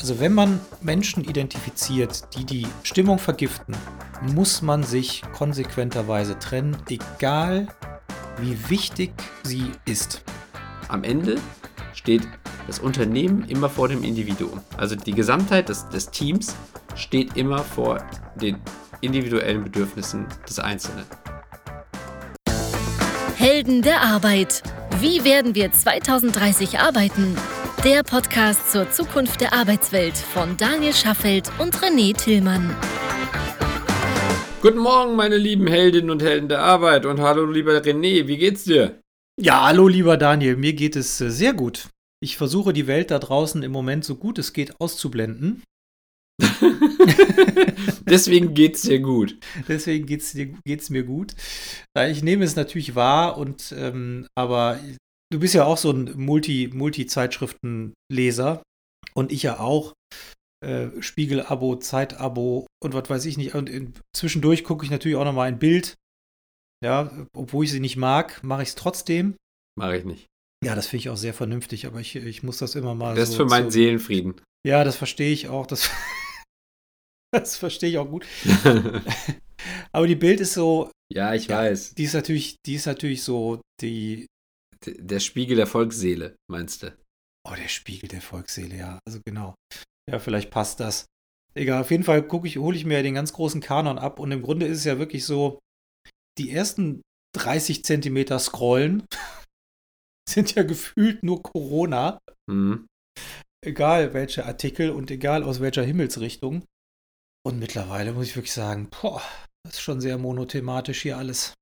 Also wenn man Menschen identifiziert, die die Stimmung vergiften, muss man sich konsequenterweise trennen, egal wie wichtig sie ist. Am Ende steht das Unternehmen immer vor dem Individuum. Also die Gesamtheit des, des Teams steht immer vor den individuellen Bedürfnissen des Einzelnen. Helden der Arbeit. Wie werden wir 2030 arbeiten? Der Podcast zur Zukunft der Arbeitswelt von Daniel Schaffelt und René Tillmann. Guten Morgen, meine lieben Heldinnen und Helden der Arbeit und hallo, lieber René, wie geht's dir? Ja, hallo, lieber Daniel, mir geht es äh, sehr gut. Ich versuche die Welt da draußen im Moment so gut es geht auszublenden. Deswegen geht's dir gut. Deswegen geht's, dir, geht's mir gut. Ich nehme es natürlich wahr, und ähm, aber du bist ja auch so ein Multi, Multi-Zeitschriftenleser und ich ja auch. Äh, Spiegel-Abo, Zeit-Abo und was weiß ich nicht. Und in, zwischendurch gucke ich natürlich auch noch mal ein Bild. Ja, obwohl ich sie nicht mag, mache ich es trotzdem. Mache ich nicht. Ja, das finde ich auch sehr vernünftig, aber ich, ich muss das immer mal. Das so, ist für meinen so, Seelenfrieden. Ja, das verstehe ich auch. Das, das verstehe ich auch gut. aber die Bild ist so. Ja, ich ja, weiß. Die ist natürlich, die ist natürlich so die der Spiegel der Volksseele, meinst du? Oh, der Spiegel der Volksseele, ja. Also genau. Ja, vielleicht passt das. Egal, auf jeden Fall gucke ich, hole ich mir den ganz großen Kanon ab und im Grunde ist es ja wirklich so, die ersten 30 Zentimeter Scrollen sind ja gefühlt nur Corona. Mhm. Egal welche Artikel und egal aus welcher Himmelsrichtung. Und mittlerweile muss ich wirklich sagen, boah, das ist schon sehr monothematisch hier alles.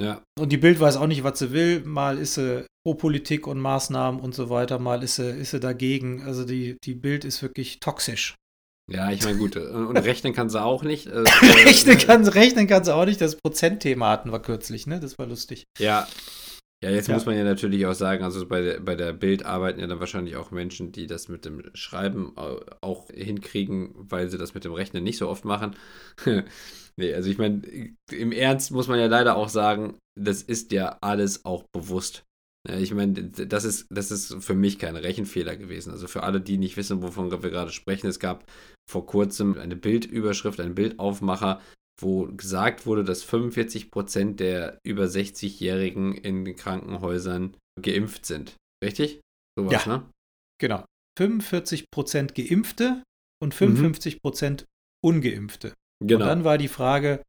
Ja. Und die Bild weiß auch nicht, was sie will. Mal ist sie pro Politik und Maßnahmen und so weiter, mal ist sie, ist sie dagegen. Also die, die Bild ist wirklich toxisch. Ja, ich meine, gut. Und rechnen kann sie auch nicht. Äh, rechnen, kann, rechnen kann sie auch nicht. Das Prozentthema hatten wir kürzlich, ne? Das war lustig. Ja. Ja, jetzt ja. muss man ja natürlich auch sagen, also bei der, bei der Bild arbeiten ja dann wahrscheinlich auch Menschen, die das mit dem Schreiben auch hinkriegen, weil sie das mit dem Rechnen nicht so oft machen. Nee, also ich meine, im Ernst muss man ja leider auch sagen, das ist ja alles auch bewusst. Ich meine, das ist, das ist für mich kein Rechenfehler gewesen. Also für alle, die nicht wissen, wovon wir gerade sprechen, es gab vor kurzem eine Bildüberschrift, einen Bildaufmacher, wo gesagt wurde, dass 45 Prozent der über 60-Jährigen in den Krankenhäusern geimpft sind. Richtig? So was, ja, ne? Genau. 45 Prozent Geimpfte und 55 Prozent mhm. Ungeimpfte. Genau. Und dann war die Frage,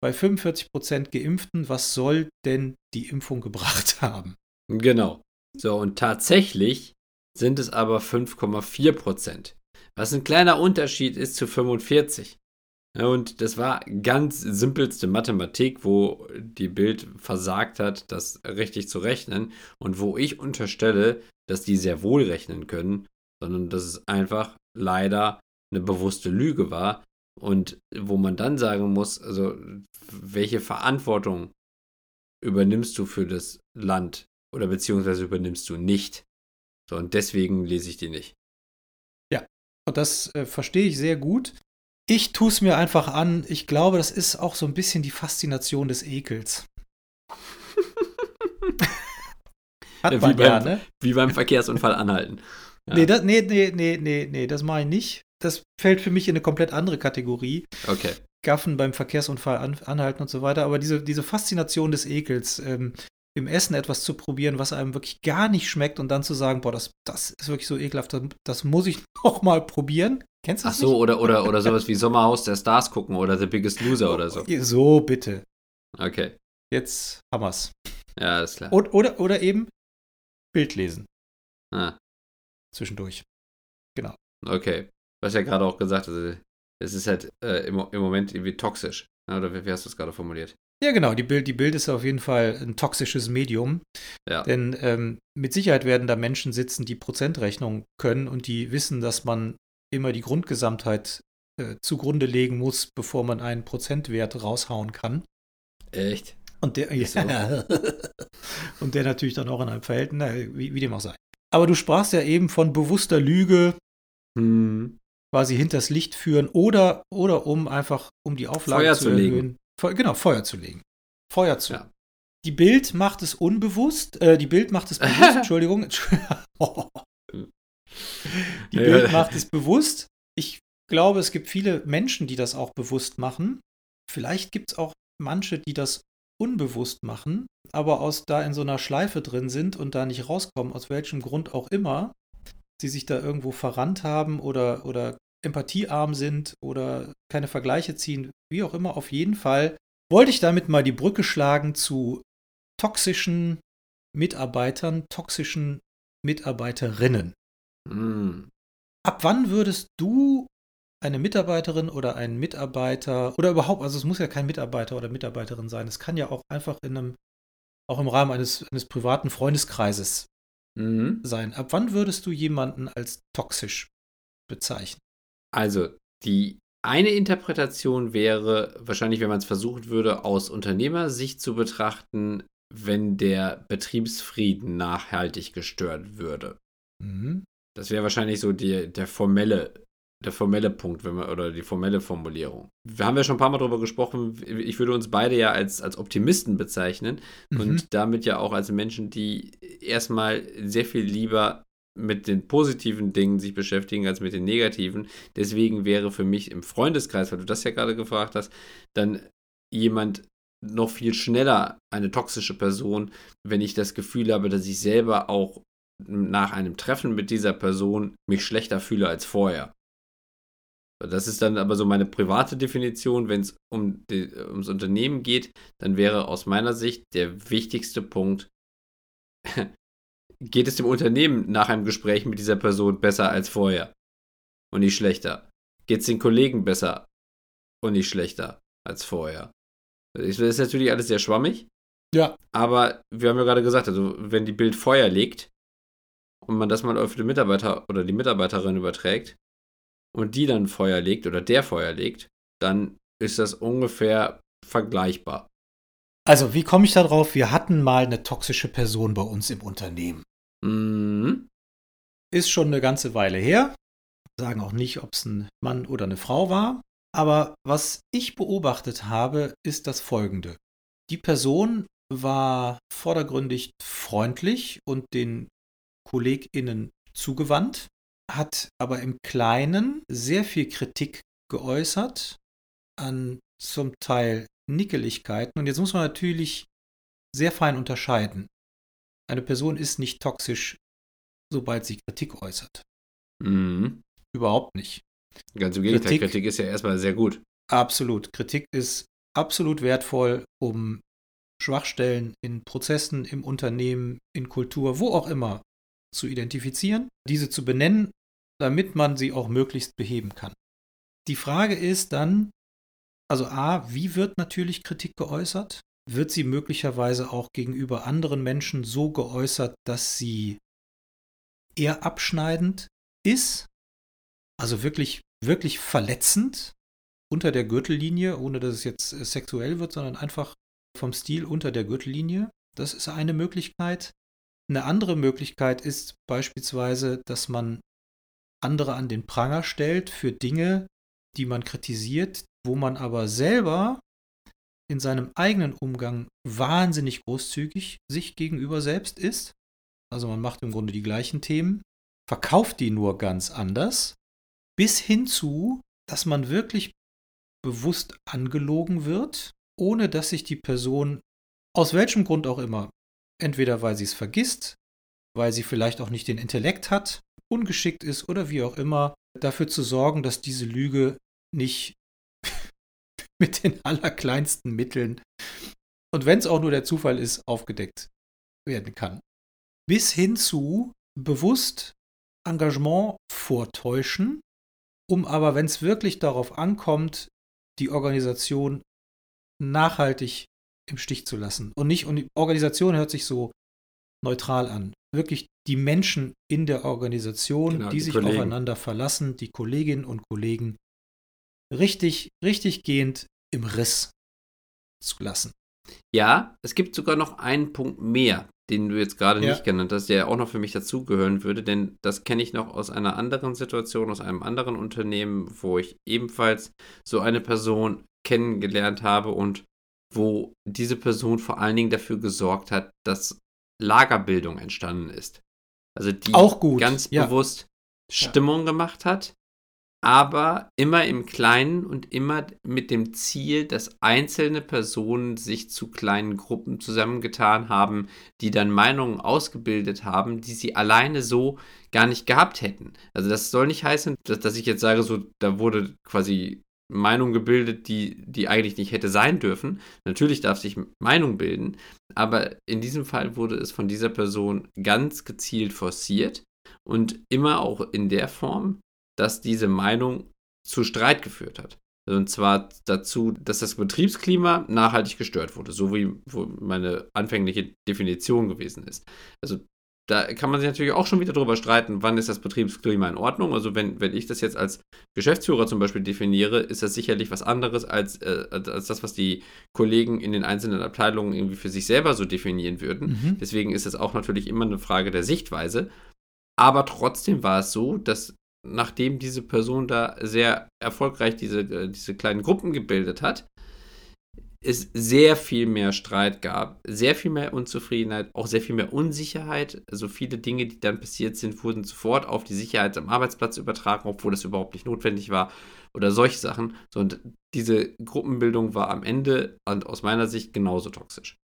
bei 45 Prozent Geimpften, was soll denn die Impfung gebracht haben? Genau. So, und tatsächlich sind es aber 5,4 Prozent, was ein kleiner Unterschied ist zu 45. Und das war ganz simpelste Mathematik, wo die Bild versagt hat, das richtig zu rechnen und wo ich unterstelle, dass die sehr wohl rechnen können, sondern dass es einfach leider eine bewusste Lüge war, und wo man dann sagen muss, also welche Verantwortung übernimmst du für das Land oder beziehungsweise übernimmst du nicht. So, und deswegen lese ich die nicht. Ja, und das äh, verstehe ich sehr gut. Ich tue es mir einfach an. Ich glaube, das ist auch so ein bisschen die Faszination des Ekels. Hat ja, wie, beim, ja, ne? wie beim Verkehrsunfall anhalten. Ja. Nee, das, nee, nee, nee, nee, nee, das mache ich nicht das fällt für mich in eine komplett andere Kategorie. Okay. Gaffen beim Verkehrsunfall an, anhalten und so weiter. Aber diese, diese Faszination des Ekels, ähm, im Essen etwas zu probieren, was einem wirklich gar nicht schmeckt und dann zu sagen, boah, das, das ist wirklich so ekelhaft, das, das muss ich noch mal probieren. Kennst du das? Ach so, nicht? oder, oder, oder sowas wie Sommerhaus der Stars gucken oder The Biggest Loser oder so. So, bitte. Okay. Jetzt haben wir's. Ja, ist klar. Und, oder, oder eben Bild lesen. Ah. Zwischendurch. Genau. Okay. Was ja gerade auch gesagt, also es ist halt äh, im, im Moment irgendwie toxisch. Ne? Oder wie, wie hast du es gerade formuliert? Ja, genau. Die Bild, die Bild ist auf jeden Fall ein toxisches Medium. Ja. Denn ähm, mit Sicherheit werden da Menschen sitzen, die Prozentrechnung können und die wissen, dass man immer die Grundgesamtheit äh, zugrunde legen muss, bevor man einen Prozentwert raushauen kann. Echt? Und der, ja, und der natürlich dann auch in einem Verhältnis, wie, wie dem auch sei. Aber du sprachst ja eben von bewusster Lüge. Hm quasi hinters Licht führen oder, oder um einfach, um die Auflage Feuer zu, zu erhöhen. Feu genau, Feuer zu legen. Feuer zu. Ja. Die Bild macht es unbewusst, äh, die Bild macht es bewusst, Entschuldigung. Die Bild macht es bewusst. Ich glaube, es gibt viele Menschen, die das auch bewusst machen. Vielleicht gibt es auch manche, die das unbewusst machen, aber aus da in so einer Schleife drin sind und da nicht rauskommen, aus welchem Grund auch immer, sie sich da irgendwo verrannt haben oder, oder empathiearm sind oder keine Vergleiche ziehen, wie auch immer, auf jeden Fall wollte ich damit mal die Brücke schlagen zu toxischen Mitarbeitern, toxischen Mitarbeiterinnen. Mm. Ab wann würdest du eine Mitarbeiterin oder einen Mitarbeiter oder überhaupt, also es muss ja kein Mitarbeiter oder Mitarbeiterin sein, es kann ja auch einfach in einem, auch im Rahmen eines, eines privaten Freundeskreises mhm. sein. Ab wann würdest du jemanden als toxisch bezeichnen? Also, die eine Interpretation wäre wahrscheinlich, wenn man es versuchen würde, aus Unternehmersicht zu betrachten, wenn der Betriebsfrieden nachhaltig gestört würde. Mhm. Das wäre wahrscheinlich so die, der formelle der formelle Punkt, wenn man, oder die formelle Formulierung. Wir haben ja schon ein paar Mal darüber gesprochen, ich würde uns beide ja als, als Optimisten bezeichnen mhm. und damit ja auch als Menschen, die erstmal sehr viel lieber mit den positiven Dingen sich beschäftigen als mit den negativen. Deswegen wäre für mich im Freundeskreis, weil du das ja gerade gefragt hast, dann jemand noch viel schneller eine toxische Person, wenn ich das Gefühl habe, dass ich selber auch nach einem Treffen mit dieser Person mich schlechter fühle als vorher. Das ist dann aber so meine private Definition. Wenn es um die, ums Unternehmen geht, dann wäre aus meiner Sicht der wichtigste Punkt, geht es dem Unternehmen nach einem Gespräch mit dieser Person besser als vorher und nicht schlechter? Geht es den Kollegen besser und nicht schlechter als vorher? Das ist natürlich alles sehr schwammig. Ja. Aber wir haben ja gerade gesagt, also wenn die Bild Feuer legt und man das mal auf den Mitarbeiter oder die Mitarbeiterin überträgt und die dann Feuer legt oder der Feuer legt, dann ist das ungefähr vergleichbar. Also, wie komme ich da drauf? Wir hatten mal eine toxische Person bei uns im Unternehmen. Mhm. Ist schon eine ganze Weile her. Sagen auch nicht, ob es ein Mann oder eine Frau war. Aber was ich beobachtet habe, ist das folgende. Die Person war vordergründig freundlich und den KollegInnen zugewandt, hat aber im Kleinen sehr viel Kritik geäußert an zum Teil Nickeligkeiten. Und jetzt muss man natürlich sehr fein unterscheiden. Eine Person ist nicht toxisch, sobald sie Kritik äußert. Mhm. Überhaupt nicht. Ganz im Gegenteil, Kritik, Kritik ist ja erstmal sehr gut. Absolut. Kritik ist absolut wertvoll, um Schwachstellen in Prozessen, im Unternehmen, in Kultur, wo auch immer zu identifizieren, diese zu benennen, damit man sie auch möglichst beheben kann. Die Frage ist dann, also a, wie wird natürlich Kritik geäußert? Wird sie möglicherweise auch gegenüber anderen Menschen so geäußert, dass sie eher abschneidend ist? Also wirklich, wirklich verletzend unter der Gürtellinie, ohne dass es jetzt äh, sexuell wird, sondern einfach vom Stil unter der Gürtellinie. Das ist eine Möglichkeit. Eine andere Möglichkeit ist beispielsweise, dass man andere an den Pranger stellt für Dinge, die man kritisiert, wo man aber selber in seinem eigenen Umgang wahnsinnig großzügig sich gegenüber selbst ist. Also man macht im Grunde die gleichen Themen, verkauft die nur ganz anders, bis hin zu, dass man wirklich bewusst angelogen wird, ohne dass sich die Person aus welchem Grund auch immer, entweder weil sie es vergisst, weil sie vielleicht auch nicht den Intellekt hat, ungeschickt ist oder wie auch immer, dafür zu sorgen, dass diese Lüge nicht mit den allerkleinsten Mitteln und wenn es auch nur der Zufall ist, aufgedeckt werden kann. Bis hin zu bewusst Engagement vortäuschen, um aber, wenn es wirklich darauf ankommt, die Organisation nachhaltig im Stich zu lassen. Und nicht, und die Organisation hört sich so neutral an. Wirklich die Menschen in der Organisation, genau, die, die, sich Kollegen. aufeinander verlassen, die Kolleginnen und Kollegen, richtig, richtig gehend im Riss zu lassen. Ja, es gibt sogar noch einen Punkt mehr, den du jetzt gerade ja. nicht genannt hast, der auch noch für mich dazugehören würde, denn das kenne ich noch aus einer anderen Situation, aus einem anderen Unternehmen, wo ich ebenfalls so eine Person kennengelernt habe und wo diese Person vor allen Dingen dafür gesorgt hat, dass Lagerbildung entstanden ist. Also die auch gut. ganz ja. bewusst Stimmung gemacht hat, aber immer im Kleinen und immer mit dem Ziel, dass einzelne Personen sich zu kleinen Gruppen zusammengetan haben, die dann Meinungen ausgebildet haben, die sie alleine so gar nicht gehabt hätten. Also das soll nicht heißen, dass, dass ich jetzt sage, so da wurde quasi Meinung gebildet, die, die eigentlich nicht hätte sein dürfen. Natürlich darf sich Meinung bilden, aber in diesem Fall wurde es von dieser Person ganz gezielt forciert und immer auch in der Form, dass diese Meinung zu Streit geführt hat. Und zwar dazu, dass das Betriebsklima nachhaltig gestört wurde, so wie meine anfängliche Definition gewesen ist. Also da kann man sich natürlich auch schon wieder darüber streiten, wann ist das Betriebsklima in Ordnung. Also wenn, wenn ich das jetzt als Geschäftsführer zum Beispiel definiere, ist das sicherlich was anderes als, äh, als das, was die Kollegen in den einzelnen Abteilungen irgendwie für sich selber so definieren würden. Mhm. Deswegen ist es auch natürlich immer eine Frage der Sichtweise. Aber trotzdem war es so, dass nachdem diese Person da sehr erfolgreich diese, äh, diese kleinen Gruppen gebildet hat, es sehr viel mehr Streit gab, sehr viel mehr Unzufriedenheit, auch sehr viel mehr Unsicherheit. Also viele Dinge, die dann passiert sind, wurden sofort auf die Sicherheit am Arbeitsplatz übertragen, obwohl das überhaupt nicht notwendig war oder solche Sachen. So, und diese Gruppenbildung war am Ende aus meiner Sicht genauso toxisch.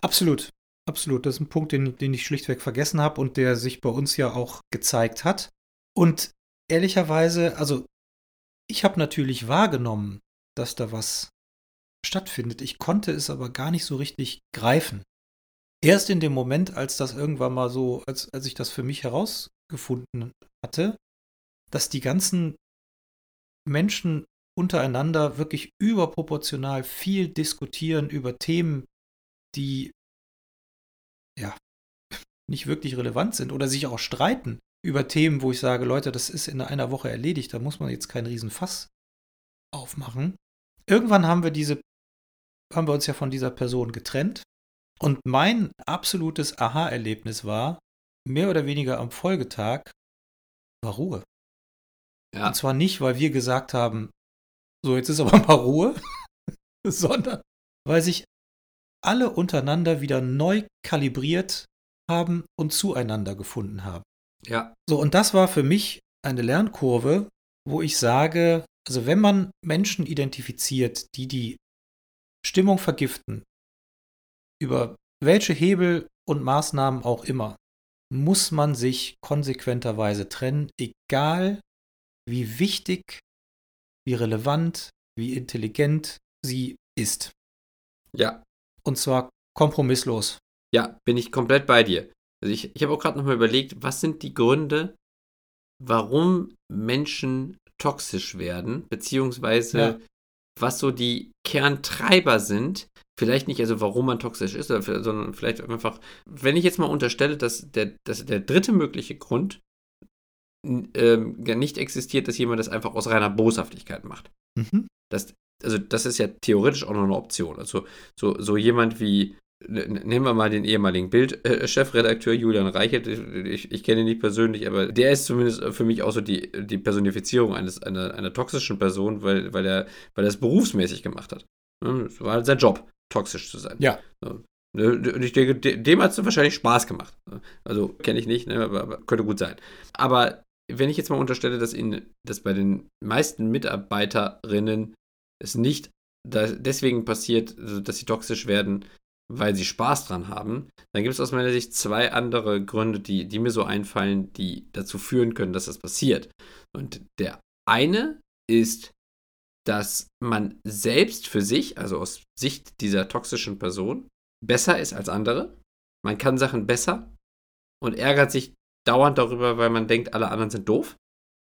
Absolut. Absolut. Das ist ein Punkt, den, den ich schlichtweg vergessen habe und der sich bei uns ja auch gezeigt hat. Und ehrlicherweise, also ich habe natürlich wahrgenommen, dass da was stattfindet. Ich konnte es aber gar nicht so richtig greifen. Erst in dem Moment, als das irgendwann mal so, als, als ich das für mich herausgefunden hatte, dass die ganzen Menschen untereinander wirklich überproportional viel diskutieren über Themen, die ja nicht wirklich relevant sind oder sich auch streiten über Themen, wo ich sage, Leute, das ist in einer Woche erledigt, da muss man jetzt keinen Riesenfass aufmachen. Irgendwann haben wir diese haben wir uns ja von dieser Person getrennt. Und mein absolutes Aha-Erlebnis war, mehr oder weniger am Folgetag, war Ruhe. Ja. Und zwar nicht, weil wir gesagt haben, so jetzt ist aber mal Ruhe, sondern weil sich alle untereinander wieder neu kalibriert haben und zueinander gefunden haben. Ja. So, und das war für mich eine Lernkurve, wo ich sage, also wenn man Menschen identifiziert, die die Stimmung vergiften, über welche Hebel und Maßnahmen auch immer, muss man sich konsequenterweise trennen, egal wie wichtig, wie relevant, wie intelligent sie ist. Ja. Und zwar kompromisslos. Ja, bin ich komplett bei dir. Also ich, ich habe auch gerade nochmal überlegt, was sind die Gründe, warum Menschen toxisch werden, beziehungsweise ja was so die Kerntreiber sind. Vielleicht nicht, also warum man toxisch ist, sondern vielleicht einfach, wenn ich jetzt mal unterstelle, dass der, dass der dritte mögliche Grund ähm, nicht existiert, dass jemand das einfach aus reiner Boshaftigkeit macht. Mhm. Das, also das ist ja theoretisch auch noch eine Option. Also so, so jemand wie Nehmen wir mal den ehemaligen Bild-Chefredakteur Julian Reichert. Ich, ich kenne ihn nicht persönlich, aber der ist zumindest für mich auch so die, die Personifizierung eines, einer, einer toxischen Person, weil, weil, er, weil er es berufsmäßig gemacht hat. Ne, es war halt sein Job, toxisch zu sein. Ja. Ne, und ich denke, dem hat es wahrscheinlich Spaß gemacht. Also kenne ich nicht, ne, aber, aber, könnte gut sein. Aber wenn ich jetzt mal unterstelle, dass, in, dass bei den meisten Mitarbeiterinnen es nicht deswegen passiert, also dass sie toxisch werden, weil sie Spaß dran haben, dann gibt es aus meiner Sicht zwei andere Gründe, die, die mir so einfallen, die dazu führen können, dass das passiert. Und der eine ist, dass man selbst für sich, also aus Sicht dieser toxischen Person, besser ist als andere. Man kann Sachen besser und ärgert sich dauernd darüber, weil man denkt, alle anderen sind doof.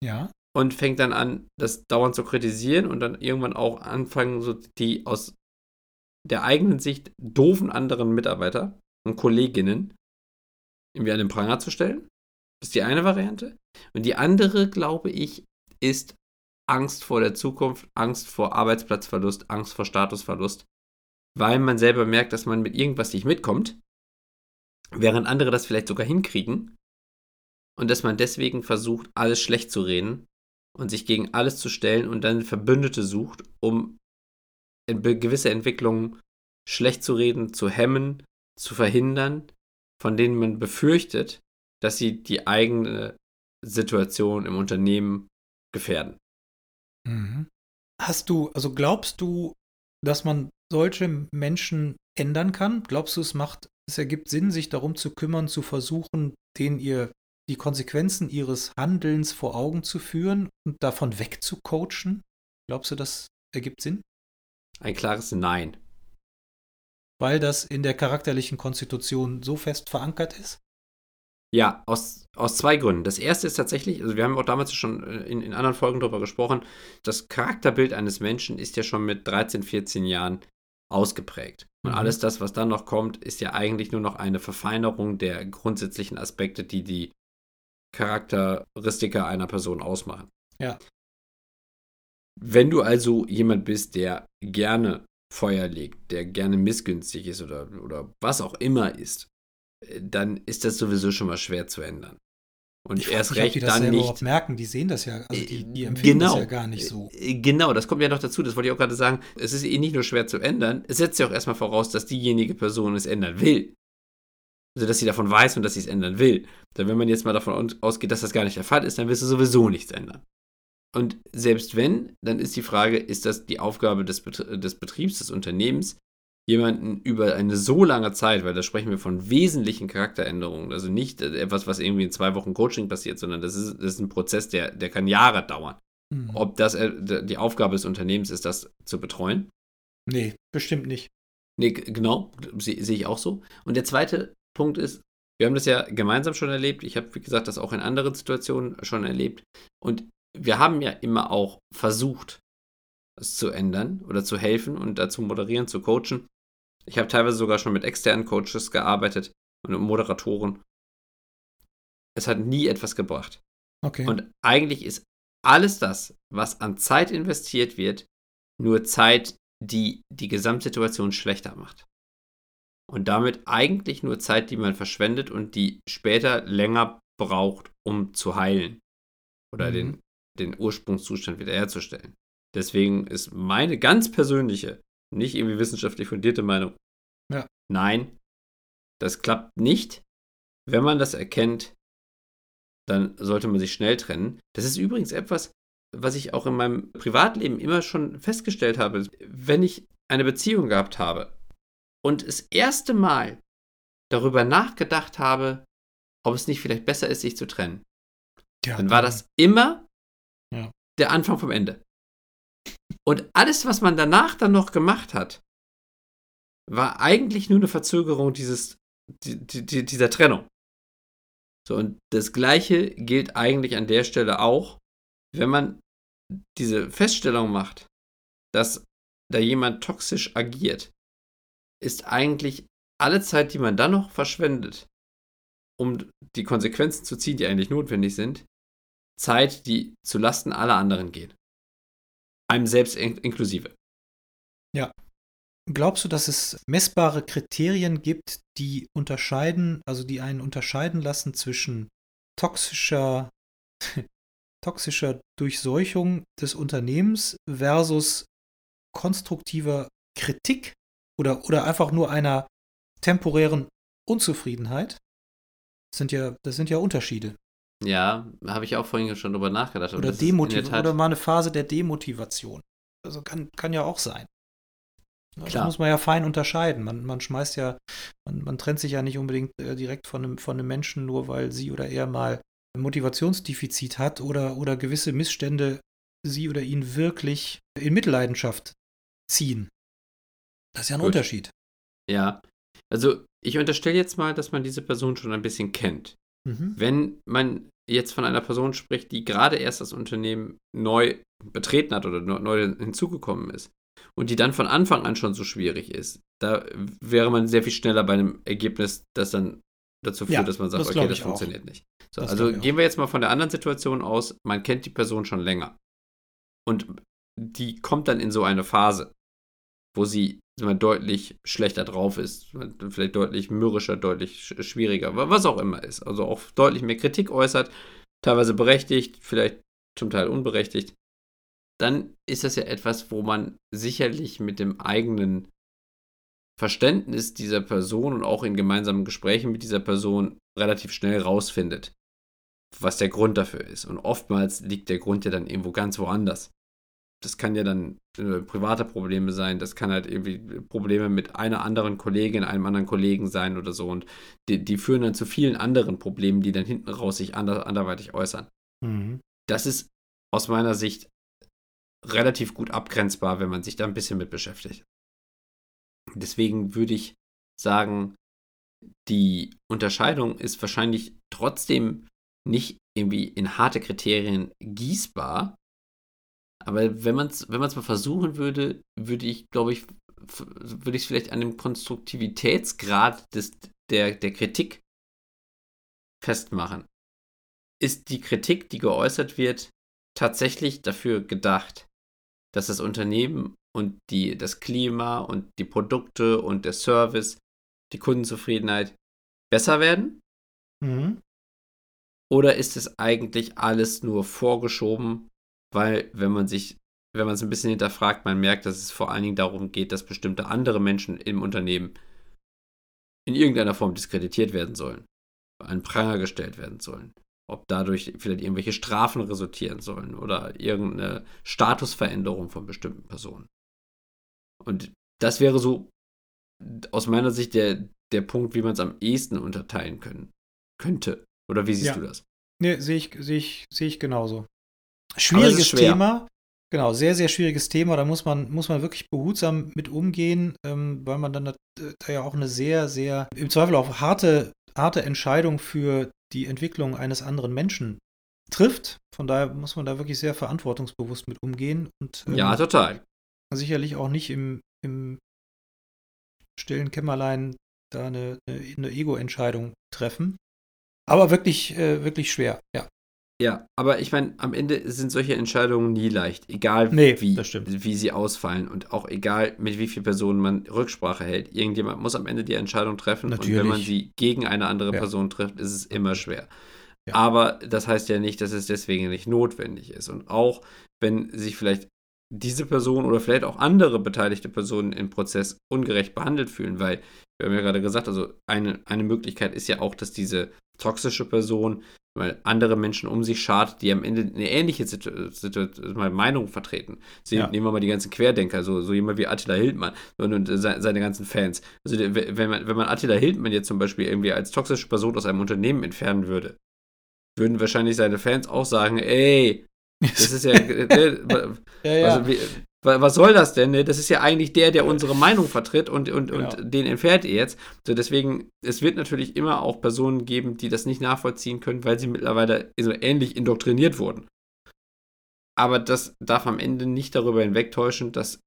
Ja. Und fängt dann an, das dauernd zu kritisieren und dann irgendwann auch anfangen, so die aus der eigenen Sicht doofen anderen Mitarbeiter und Kolleginnen irgendwie an den Pranger zu stellen. Das ist die eine Variante. Und die andere, glaube ich, ist Angst vor der Zukunft, Angst vor Arbeitsplatzverlust, Angst vor Statusverlust, weil man selber merkt, dass man mit irgendwas nicht mitkommt, während andere das vielleicht sogar hinkriegen und dass man deswegen versucht, alles schlecht zu reden und sich gegen alles zu stellen und dann Verbündete sucht, um gewisse Entwicklungen schlecht zu reden, zu hemmen, zu verhindern, von denen man befürchtet, dass sie die eigene Situation im Unternehmen gefährden. Mhm. Hast du, also glaubst du, dass man solche Menschen ändern kann? Glaubst du, es macht, es ergibt Sinn, sich darum zu kümmern, zu versuchen, denen ihr die Konsequenzen ihres Handelns vor Augen zu führen und davon wegzucoachen? Glaubst du, das ergibt Sinn? Ein klares Nein. Weil das in der charakterlichen Konstitution so fest verankert ist? Ja, aus, aus zwei Gründen. Das erste ist tatsächlich, also wir haben auch damals schon äh, in, in anderen Folgen darüber gesprochen, das Charakterbild eines Menschen ist ja schon mit 13, 14 Jahren ausgeprägt. Und mhm. alles das, was dann noch kommt, ist ja eigentlich nur noch eine Verfeinerung der grundsätzlichen Aspekte, die die Charakteristika einer Person ausmachen. Ja. Wenn du also jemand bist, der gerne Feuer legt, der gerne missgünstig ist oder, oder was auch immer ist, dann ist das sowieso schon mal schwer zu ändern. Und ich erst nicht, recht ob die das dann nicht merken, die sehen das ja, also die, die empfinden genau, das ja gar nicht so. Äh, genau, das kommt ja noch dazu, das wollte ich auch gerade sagen. Es ist eh nicht nur schwer zu ändern, es setzt ja auch erstmal voraus, dass diejenige Person es ändern will. Also, dass sie davon weiß und dass sie es ändern will. Denn wenn man jetzt mal davon ausgeht, dass das gar nicht der Fall ist, dann wirst du sowieso nichts ändern. Und selbst wenn, dann ist die Frage, ist das die Aufgabe des, des Betriebs, des Unternehmens, jemanden über eine so lange Zeit, weil da sprechen wir von wesentlichen Charakteränderungen, also nicht etwas, was irgendwie in zwei Wochen Coaching passiert, sondern das ist, das ist ein Prozess, der, der kann Jahre dauern. Mhm. Ob das äh, die Aufgabe des Unternehmens ist, das zu betreuen? Nee, bestimmt nicht. Nee, genau, sehe seh ich auch so. Und der zweite Punkt ist, wir haben das ja gemeinsam schon erlebt. Ich habe, wie gesagt, das auch in anderen Situationen schon erlebt. Und wir haben ja immer auch versucht, es zu ändern oder zu helfen und dazu moderieren, zu coachen. Ich habe teilweise sogar schon mit externen Coaches gearbeitet und Moderatoren. Es hat nie etwas gebracht. Okay. Und eigentlich ist alles das, was an Zeit investiert wird, nur Zeit, die die Gesamtsituation schlechter macht. Und damit eigentlich nur Zeit, die man verschwendet und die später länger braucht, um zu heilen oder mhm. den, den Ursprungszustand wiederherzustellen. Deswegen ist meine ganz persönliche, nicht irgendwie wissenschaftlich fundierte Meinung, ja. nein, das klappt nicht. Wenn man das erkennt, dann sollte man sich schnell trennen. Das ist übrigens etwas, was ich auch in meinem Privatleben immer schon festgestellt habe. Wenn ich eine Beziehung gehabt habe und das erste Mal darüber nachgedacht habe, ob es nicht vielleicht besser ist, sich zu trennen, ja, dann war das immer ja. der Anfang vom Ende. Und alles, was man danach dann noch gemacht hat, war eigentlich nur eine Verzögerung dieses, die, die, dieser Trennung. So, und das Gleiche gilt eigentlich an der Stelle auch, wenn man diese Feststellung macht, dass da jemand toxisch agiert, ist eigentlich alle Zeit, die man dann noch verschwendet, um die Konsequenzen zu ziehen, die eigentlich notwendig sind, Zeit, die zu Lasten aller anderen geht einem selbst in inklusive. Ja. Glaubst du, dass es messbare Kriterien gibt, die unterscheiden, also die einen unterscheiden lassen zwischen toxischer, toxischer Durchseuchung des Unternehmens versus konstruktiver Kritik oder, oder einfach nur einer temporären Unzufriedenheit? Das sind ja, das sind ja Unterschiede. Ja, habe ich auch vorhin schon drüber nachgedacht. Oder Demotivation. Oder mal eine Phase der Demotivation. Also kann, kann ja auch sein. Das Klar. muss man ja fein unterscheiden. Man, man schmeißt ja, man, man trennt sich ja nicht unbedingt äh, direkt von einem, von einem Menschen, nur weil sie oder er mal ein Motivationsdefizit hat oder, oder gewisse Missstände sie oder ihn wirklich in Mitleidenschaft ziehen. Das ist ja ein Gut. Unterschied. Ja. Also ich unterstelle jetzt mal, dass man diese Person schon ein bisschen kennt. Mhm. Wenn man jetzt von einer Person spricht, die gerade erst das Unternehmen neu betreten hat oder neu hinzugekommen ist und die dann von Anfang an schon so schwierig ist, da wäre man sehr viel schneller bei einem Ergebnis, das dann dazu führt, ja, dass man sagt, das okay, das funktioniert auch. nicht. So, also gehen wir jetzt mal von der anderen Situation aus, man kennt die Person schon länger. Und die kommt dann in so eine Phase, wo sie man deutlich schlechter drauf ist, vielleicht deutlich mürrischer, deutlich schwieriger, was auch immer ist. Also auch deutlich mehr Kritik äußert, teilweise berechtigt, vielleicht zum Teil unberechtigt. Dann ist das ja etwas, wo man sicherlich mit dem eigenen Verständnis dieser Person und auch in gemeinsamen Gesprächen mit dieser Person relativ schnell rausfindet. was der Grund dafür ist. Und oftmals liegt der Grund ja dann irgendwo ganz woanders. Das kann ja dann äh, private Probleme sein, das kann halt irgendwie Probleme mit einer anderen Kollegin, einem anderen Kollegen sein oder so. Und die, die führen dann zu vielen anderen Problemen, die dann hinten raus sich ander, anderweitig äußern. Mhm. Das ist aus meiner Sicht relativ gut abgrenzbar, wenn man sich da ein bisschen mit beschäftigt. Deswegen würde ich sagen, die Unterscheidung ist wahrscheinlich trotzdem nicht irgendwie in harte Kriterien gießbar. Aber wenn man es wenn mal versuchen würde, würde ich, glaube ich, würde ich es vielleicht an dem Konstruktivitätsgrad des, der, der Kritik festmachen. Ist die Kritik, die geäußert wird, tatsächlich dafür gedacht, dass das Unternehmen und die, das Klima und die Produkte und der Service, die Kundenzufriedenheit besser werden? Mhm. Oder ist es eigentlich alles nur vorgeschoben, weil wenn man sich, wenn man es ein bisschen hinterfragt, man merkt, dass es vor allen Dingen darum geht, dass bestimmte andere Menschen im Unternehmen in irgendeiner Form diskreditiert werden sollen, an Pranger gestellt werden sollen. Ob dadurch vielleicht irgendwelche Strafen resultieren sollen oder irgendeine Statusveränderung von bestimmten Personen. Und das wäre so aus meiner Sicht der, der Punkt, wie man es am ehesten unterteilen können, könnte. Oder wie siehst ja. du das? Nee, sehe ich, seh ich, seh ich genauso. Schwieriges Thema. Genau, sehr, sehr schwieriges Thema. Da muss man, muss man wirklich behutsam mit umgehen, ähm, weil man dann da, da ja auch eine sehr, sehr, im Zweifel auch harte, harte Entscheidung für die Entwicklung eines anderen Menschen trifft. Von daher muss man da wirklich sehr verantwortungsbewusst mit umgehen. Und, ähm, ja, total. Sicherlich auch nicht im, im stillen Kämmerlein da eine, eine Ego-Entscheidung treffen. Aber wirklich, äh, wirklich schwer, ja. Ja, aber ich meine, am Ende sind solche Entscheidungen nie leicht, egal nee, wie, wie sie ausfallen und auch egal, mit wie vielen Personen man Rücksprache hält. Irgendjemand muss am Ende die Entscheidung treffen Natürlich. und wenn man sie gegen eine andere ja. Person trifft, ist es immer schwer. Ja. Aber das heißt ja nicht, dass es deswegen nicht notwendig ist. Und auch wenn sich vielleicht diese Person oder vielleicht auch andere beteiligte Personen im Prozess ungerecht behandelt fühlen, weil wir haben ja gerade gesagt, also eine, eine Möglichkeit ist ja auch, dass diese toxische Person weil andere Menschen um sich schart, die am Ende eine ähnliche Situation, Meinung vertreten. Sie, ja. Nehmen wir mal die ganzen Querdenker, so, so jemand wie Attila Hildmann und, und seine ganzen Fans. Also wenn man, wenn man Attila Hildmann jetzt zum Beispiel irgendwie als toxische Person aus einem Unternehmen entfernen würde, würden wahrscheinlich seine Fans auch sagen, ey, das ist ja, ja, ja. Also, wie, was soll das denn? Ne? Das ist ja eigentlich der, der unsere Meinung vertritt und, und, genau. und den entfernt ihr jetzt. So, deswegen, es wird natürlich immer auch Personen geben, die das nicht nachvollziehen können, weil sie mittlerweile so ähnlich indoktriniert wurden. Aber das darf am Ende nicht darüber hinwegtäuschen, dass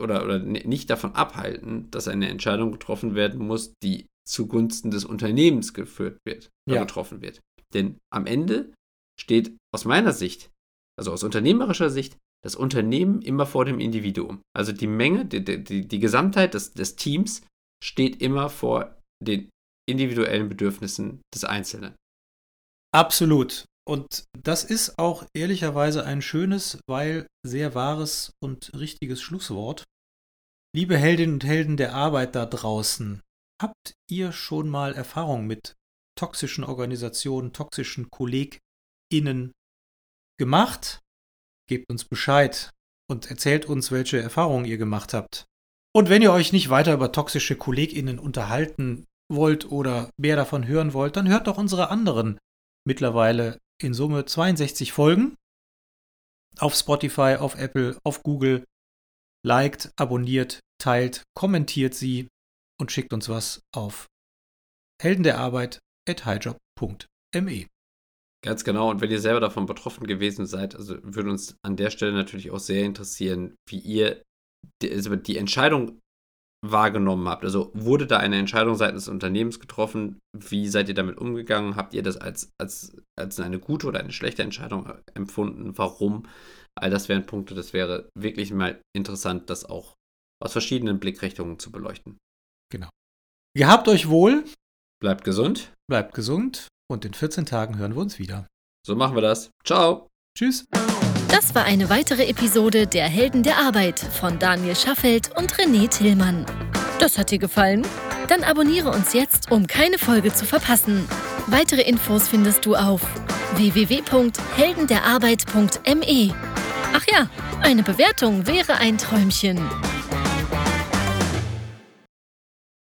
oder, oder nicht davon abhalten, dass eine Entscheidung getroffen werden muss, die zugunsten des Unternehmens geführt wird, ja. getroffen wird. Denn am Ende steht aus meiner Sicht, also aus unternehmerischer Sicht, das Unternehmen immer vor dem Individuum. Also die Menge, die, die, die Gesamtheit des, des Teams steht immer vor den individuellen Bedürfnissen des Einzelnen. Absolut. Und das ist auch ehrlicherweise ein schönes, weil sehr wahres und richtiges Schlusswort. Liebe Heldinnen und Helden der Arbeit da draußen, habt ihr schon mal Erfahrung mit toxischen Organisationen, toxischen KollegInnen gemacht? Gebt uns Bescheid und erzählt uns, welche Erfahrungen ihr gemacht habt. Und wenn ihr euch nicht weiter über toxische KollegInnen unterhalten wollt oder mehr davon hören wollt, dann hört doch unsere anderen mittlerweile in Summe 62 Folgen auf Spotify, auf Apple, auf Google. Liked, abonniert, teilt, kommentiert sie und schickt uns was auf helden der Arbeit at highjob.me. Ganz genau. Und wenn ihr selber davon betroffen gewesen seid, also würde uns an der Stelle natürlich auch sehr interessieren, wie ihr die, also die Entscheidung wahrgenommen habt. Also wurde da eine Entscheidung seitens des Unternehmens getroffen? Wie seid ihr damit umgegangen? Habt ihr das als, als, als eine gute oder eine schlechte Entscheidung empfunden? Warum? All das wären Punkte, das wäre wirklich mal interessant, das auch aus verschiedenen Blickrichtungen zu beleuchten. Genau. Gehabt euch wohl. Bleibt gesund. Bleibt gesund und in 14 Tagen hören wir uns wieder. So machen wir das. Ciao. Tschüss. Das war eine weitere Episode der Helden der Arbeit von Daniel Schaffelt und René Tillmann. Das hat dir gefallen? Dann abonniere uns jetzt, um keine Folge zu verpassen. Weitere Infos findest du auf www.heldenderarbeit.me. Ach ja, eine Bewertung wäre ein Träumchen.